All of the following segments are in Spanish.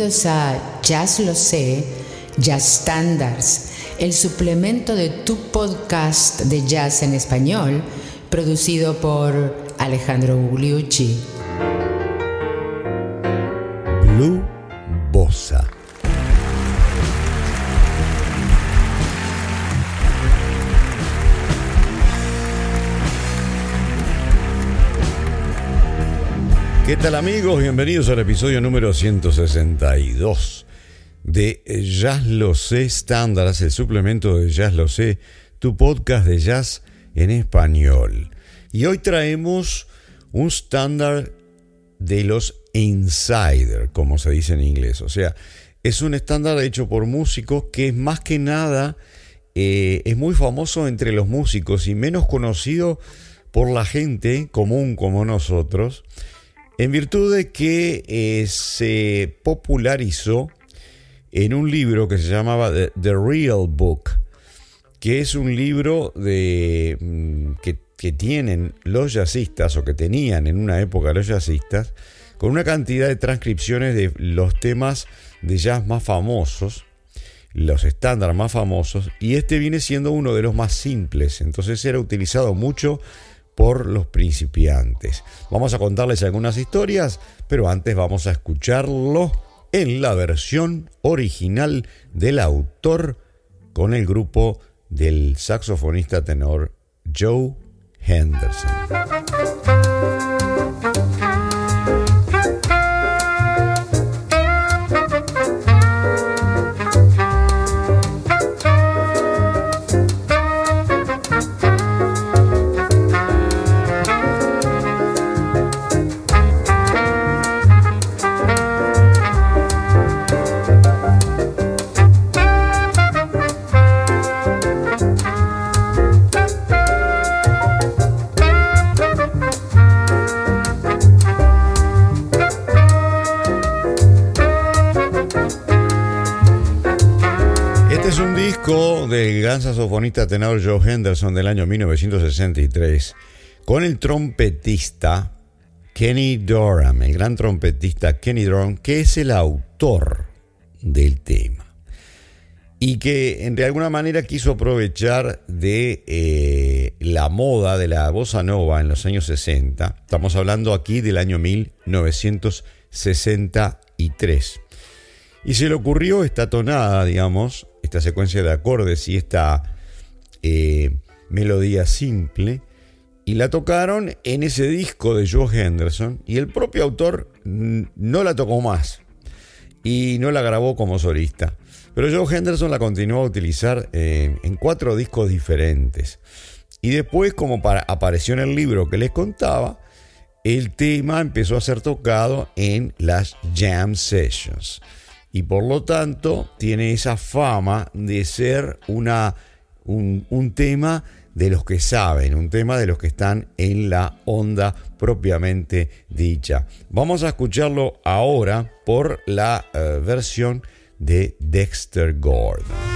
Bienvenidos a Jazz Lo Sé, Jazz Standards, el suplemento de tu podcast de jazz en español, producido por Alejandro Gugliucci. Blue tal amigos? Bienvenidos al episodio número 162 de Jazz Lo Sé Standards, el suplemento de Jazz Lo Sé, tu podcast de jazz en español. Y hoy traemos un estándar de los insider, como se dice en inglés. O sea, es un estándar hecho por músicos que es más que nada eh, es muy famoso entre los músicos y menos conocido por la gente común como nosotros en virtud de que eh, se popularizó en un libro que se llamaba The, Real Book, que es un libro de, mm, que, que, tienen los jazzistas o que tenían en una época los jazzistas, con una cantidad de transcripciones de los temas de jazz más famosos, los estándares más famosos, y este viene siendo uno de los más simples, entonces era utilizado mucho por los principiantes. Vamos a contarles algunas historias, pero antes vamos a escucharlo en la versión original del autor con el grupo del saxofonista tenor Joe Henderson. Saxofonista tenor Joe Henderson del año 1963 con el trompetista Kenny Dorham, el gran trompetista Kenny Dorham, que es el autor del tema y que de alguna manera quiso aprovechar de eh, la moda de la bossa nova en los años 60. Estamos hablando aquí del año 1963. Y se le ocurrió esta tonada, digamos, esta secuencia de acordes y esta eh, melodía simple, y la tocaron en ese disco de Joe Henderson, y el propio autor no la tocó más, y no la grabó como solista. Pero Joe Henderson la continuó a utilizar eh, en cuatro discos diferentes. Y después, como para, apareció en el libro que les contaba, el tema empezó a ser tocado en las jam sessions y por lo tanto tiene esa fama de ser una, un, un, tema de los que saben, un tema de los que están en la onda propiamente dicha. Vamos a escucharlo ahora por la uh, versión de Dexter Gordon.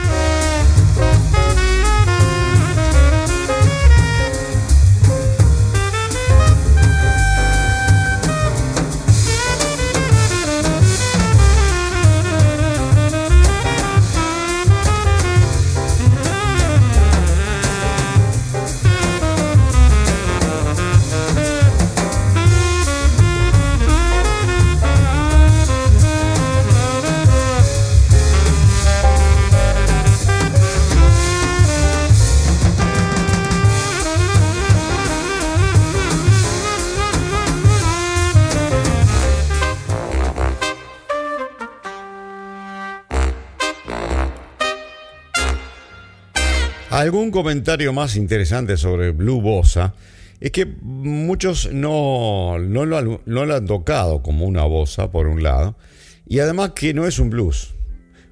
Algún comentario más interesante sobre Blue Bossa es que muchos no, no, lo, han tocado como una bossa, por un lado, y además que no es un blues,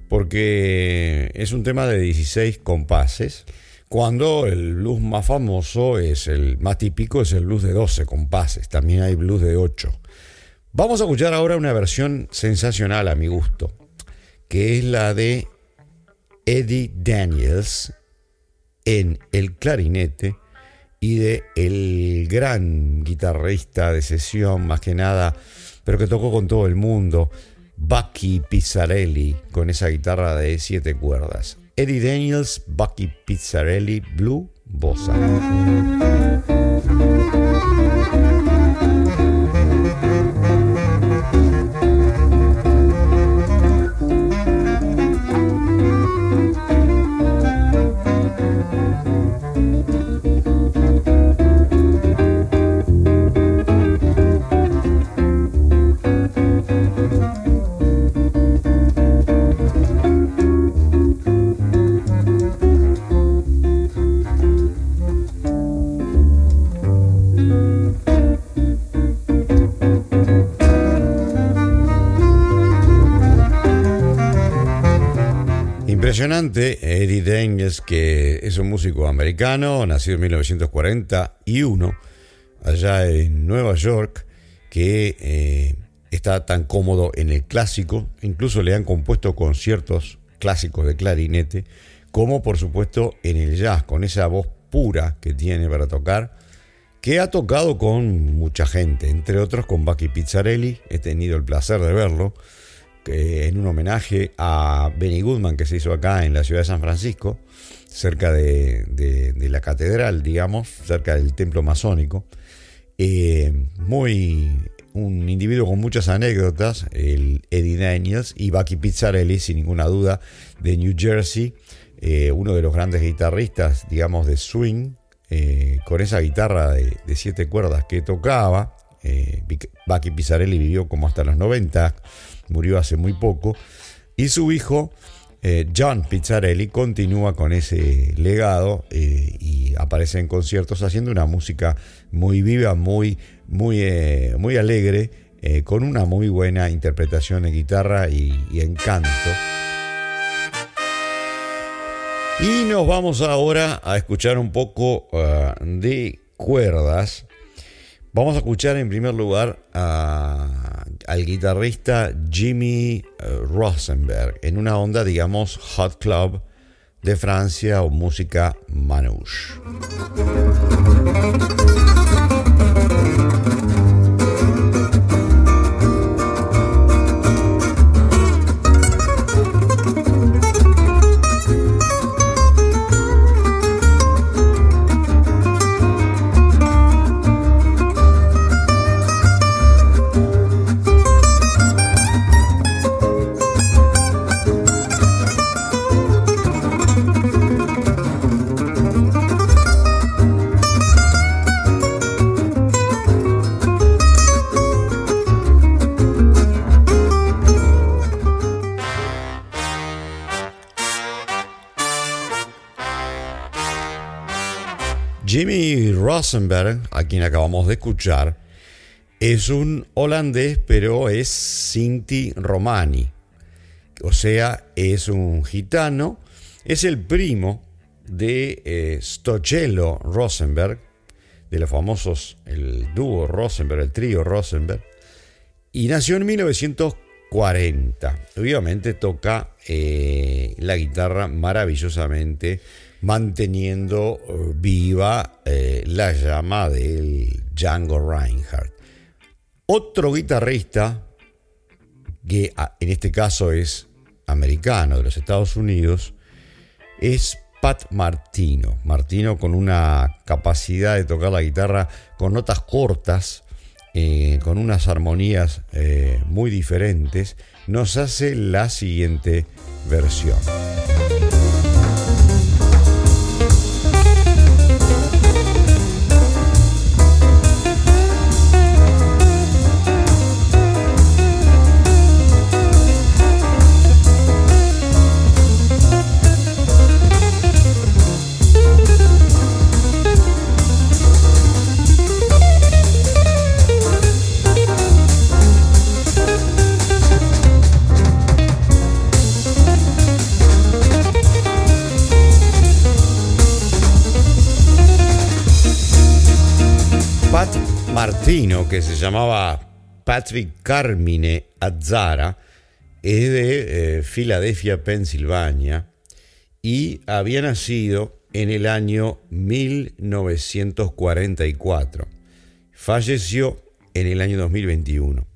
porque es un tema de 16 compases, cuando el blues más famoso es el más típico, es el blues de 12 compases, también hay blues de 8. Vamos a escuchar ahora una versión sensacional a mi gusto, que es la de Eddie Daniels en el clarinete y de el gran guitarrista de sesión, más que nada, pero que tocó con todo el mundo, Bucky Pizzarelli con esa guitarra de siete cuerdas. Eddie Daniels, Bucky Pizzarelli, Blue Bossa. Impresionante. Eddie Daniels, que es un músico americano, nacido en 1941, allá en Nueva York, que eh, está tan cómodo en el clásico, incluso le han compuesto conciertos clásicos de clarinete, como por supuesto en el jazz, con esa voz pura que tiene para tocar, que ha tocado con mucha gente, entre otros con Bucky Pizzarelli, he tenido el placer de verlo, en un homenaje a Benny Goodman que se hizo acá en la ciudad de San Francisco, cerca de, la catedral, digamos, cerca del templo masónico. Eh, muy un individuo con muchas anécdotas, el Eddie Daniels y Bucky Pizzarelli, sin ninguna duda, de New Jersey, eh, uno de los grandes guitarristas, digamos, de swing, eh, con esa guitarra de, de, siete cuerdas que tocaba. Bucky Pizzarelli vivió como hasta los 90 murió hace muy poco, y su hijo, eh, John Pizzarelli, continúa con ese legado eh, y aparece en conciertos haciendo una música muy viva, muy, muy, eh, muy alegre, con una muy buena interpretación de guitarra y, y encanto. Y nos vamos ahora a escuchar un poco de cuerdas. Vamos a escuchar en primer lugar al guitarrista Jimmy eh, Rosenberg en una onda, digamos, hot club de Francia o música manouche. Rosenberg, a quien acabamos de escuchar, es un holandés, pero es Sinti Romani. O sea, es un gitano, es el primo de eh, Rosenberg, de los famosos, el dúo Rosenberg, el trío Rosenberg, y nació en 1940. Obviamente toca eh, la guitarra maravillosamente manteniendo eh, viva eh, la llama del Django Reinhardt. Otro guitarrista, que ah, en este caso es americano de los Estados Unidos, es Pat Martino. Martino con una capacidad de tocar la guitarra con notas cortas, eh, con unas armonías muy diferentes, nos hace la siguiente versión. Que se llamaba Patrick Carmine Azzara es de eh, Filadelfia, Pensilvania, y había nacido en el año 1944. Falleció en el año 2021.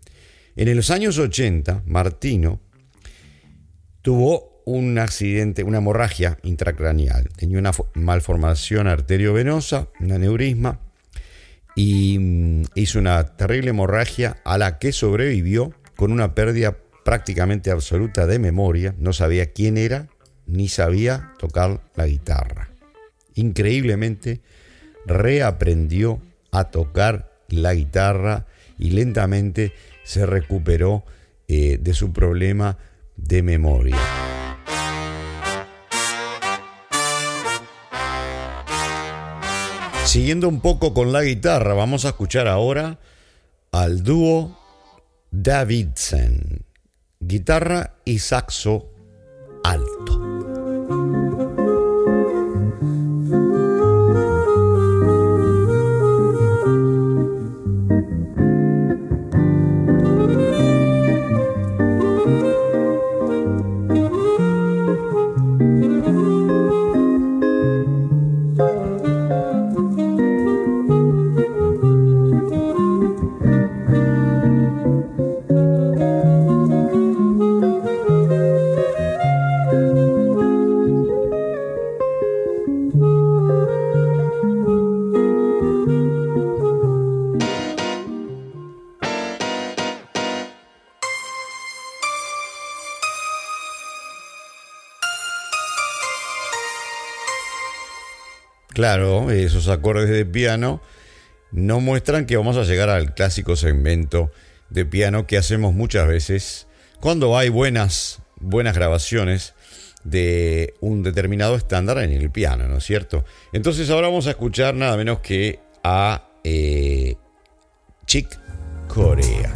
En los años 80, Martino tuvo un accidente, una hemorragia intracraneal. Tenía una malformación arteriovenosa, un aneurisma, y mm, hizo una terrible hemorragia a la que sobrevivió con una pérdida prácticamente absoluta de memoria. No sabía quién era ni sabía tocar la guitarra. Increíblemente reaprendió a tocar la guitarra y lentamente se recuperó eh, de su problema de memoria. Siguiendo un poco con la guitarra, vamos a escuchar ahora al dúo Davidson, guitarra y saxo alto. Claro, esos acordes de piano no muestran que vamos a llegar al clásico segmento de piano que hacemos muchas veces cuando hay buenas, buenas grabaciones de un determinado estándar en el piano, ¿no es cierto? Entonces ahora vamos a escuchar nada menos que a eh, Chick Corea.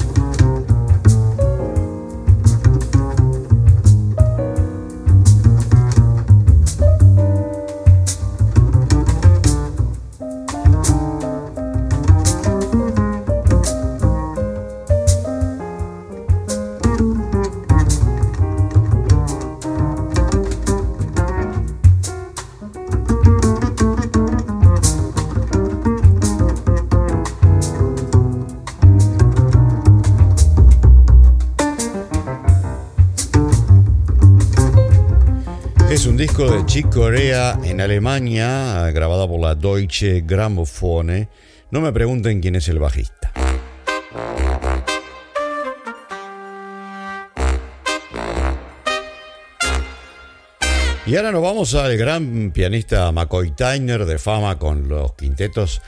De Chick Corea en Alemania, grabada por la Deutsche Grammophone. No me pregunten quién es el bajista. Y ahora nos vamos al gran pianista McCoy Tyner de fama con los quintetos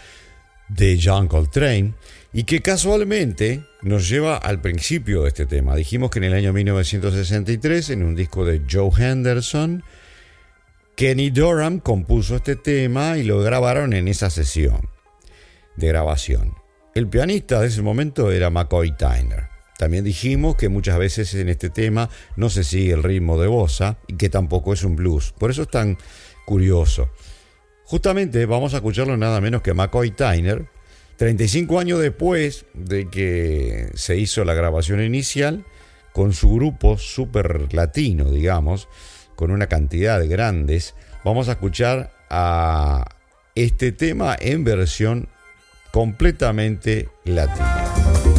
de John Coltrane y que casualmente nos lleva al principio de este tema. Dijimos que en el año 1963, en un disco de Joe Henderson, Kenny Dorham compuso este tema y lo grabaron en esa sesión de grabación. El pianista de ese momento era McCoy Tyner. También dijimos que muchas veces en este tema no se sigue el ritmo de bossa y que tampoco es un blues. Por eso es tan curioso. Justamente vamos a escucharlo nada menos que McCoy Tyner, 35 años después de que se hizo la grabación inicial, con su grupo super latino, digamos, con una cantidad de grandes, vamos a escuchar a este tema en versión completamente latina.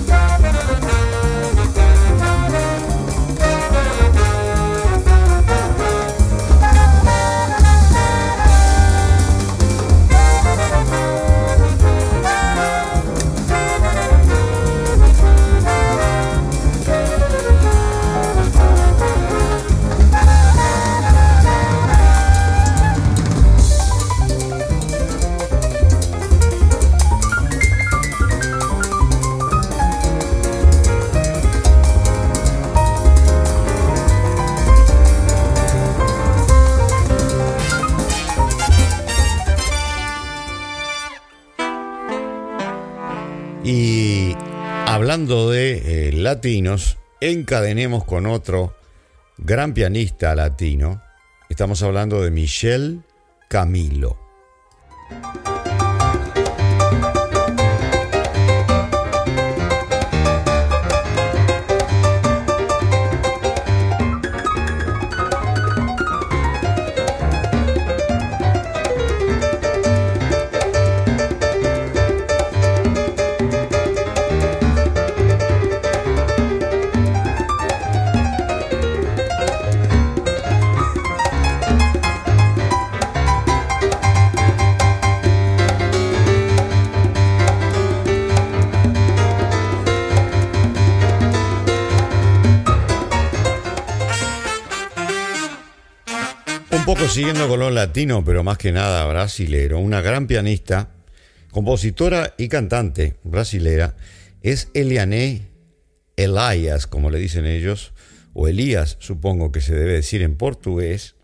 Latinos, encadenemos con otro gran pianista latino. Estamos hablando de Michel Camilo. Poco siguiendo con lo latino, pero más que nada brasilero, una gran pianista, compositora y cantante brasilera es Eliane Elias, como le dicen ellos, o Elías, supongo que se debe decir en portugués.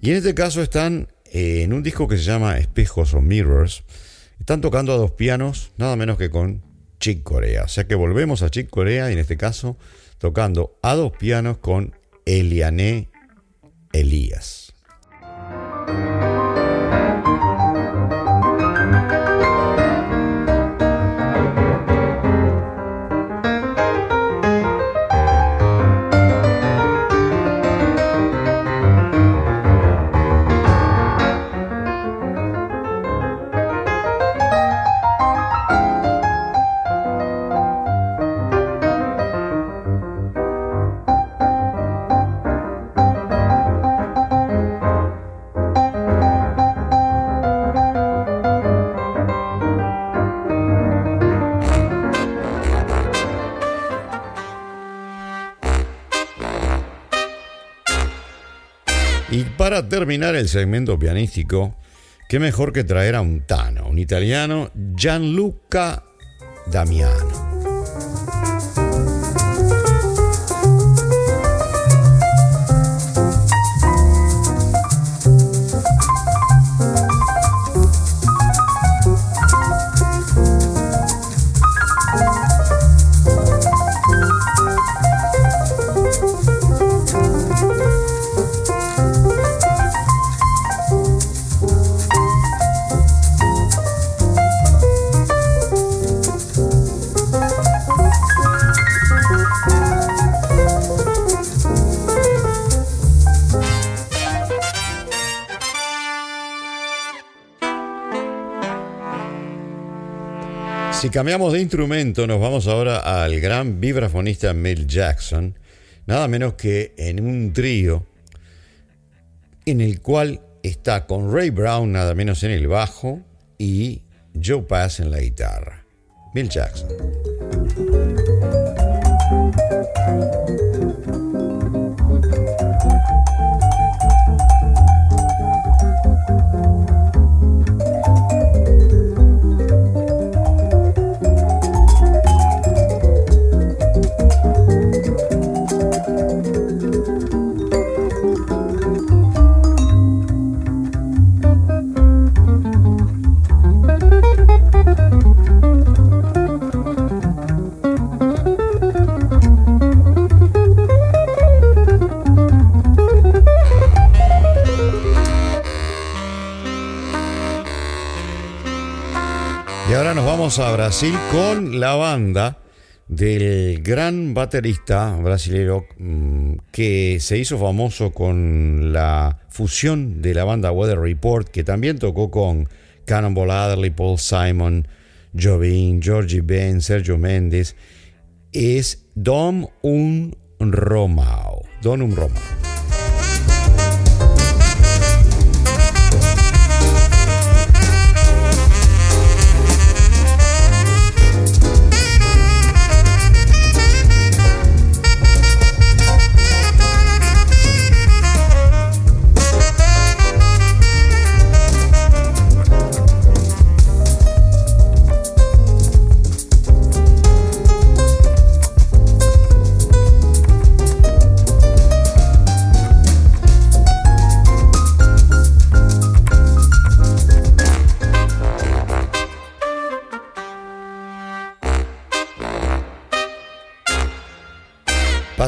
Y en este caso están eh, en un disco que se llama Espejos o Mirrors. Están tocando a dos pianos, nada menos que con Chick Corea. O sea que volvemos a Chick Corea y en este caso tocando a dos pianos con Eliane Elías. Para terminar el segmento pianístico, qué mejor que traer a un tano, un italiano, Gianluca Damiano. Cambiamos de instrumento, nos vamos ahora al gran vibrafonista Mel Jackson, nada menos que en un trío en el cual está con Ray Brown, nada menos en el bajo, y Joe Pass en la guitarra. Mel Jackson. A Brasil con la banda del gran baterista brasileño mm, que se hizo famoso con la fusión de la banda Weather Report, que también tocó con Cannonball Adderley, Paul Simon, Jovin, Georgie Ben, Sergio Méndez, es Dom Un Romao. Don Un Romao.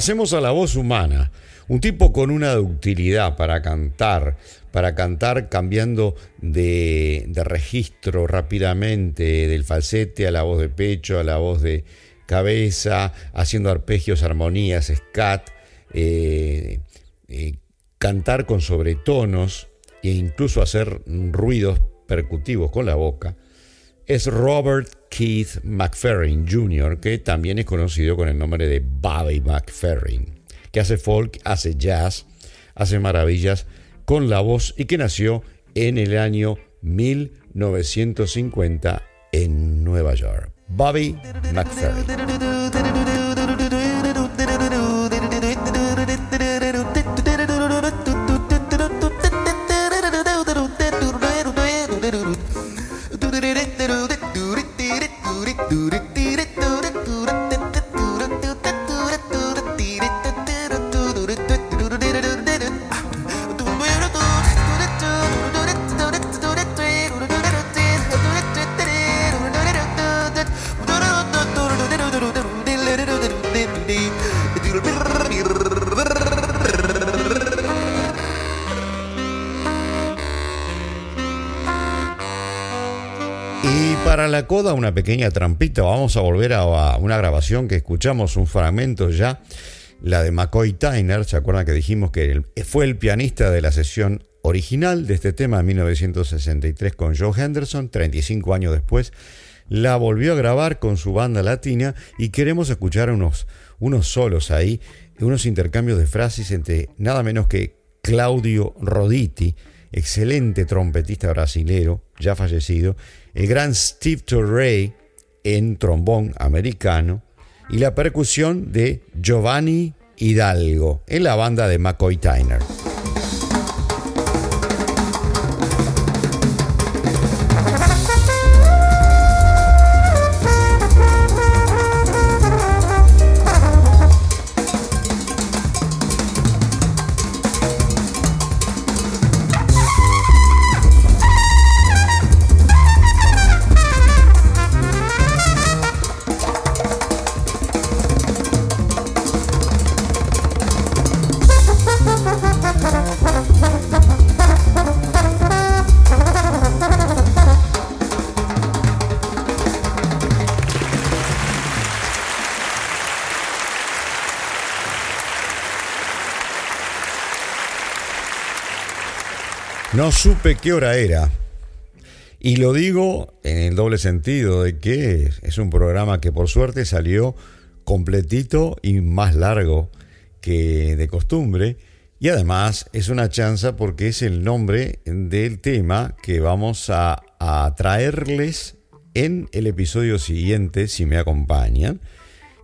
Pasemos a la voz humana. Un tipo con una ductilidad para cantar, para cantar cambiando de, registro rápidamente, del falsete a la voz de pecho, a la voz de cabeza, haciendo arpegios, armonías, scat, eh, eh, cantar con sobretonos e incluso hacer ruidos percutivos con la boca es Robert Keith McFerrin Jr., que también es conocido con el nombre de Bobby McFerrin, que hace folk, hace jazz, hace maravillas con la voz y que nació en el año 1950 en Nueva York. Bobby McFerrin. Coda una pequeña trampita, vamos a volver a una grabación que escuchamos un fragmento ya, la de McCoy Tyner, ¿se acuerdan que dijimos que fue el pianista de la sesión original de este tema de 1963 con Joe Henderson, 35 años después, la volvió a grabar con su banda latina y queremos escuchar unos, unos solos ahí, unos intercambios de frases entre nada menos que Claudio Roditi, excelente trompetista brasilero, ya fallecido, el gran Steve Torrey en trombón americano y la percusión de Giovanni Hidalgo en la banda de McCoy Tyner. No supe qué hora era. Y lo digo en el doble sentido de que es un programa que por suerte salió completito y más largo que de costumbre. Y además es una chanza porque es el nombre del tema que vamos a, a traerles en el episodio siguiente, si me acompañan,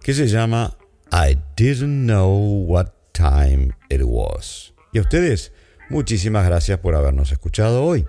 que se llama I didn't know what time it was. ¿Y a ustedes? Muchísimas gracias por habernos escuchado hoy.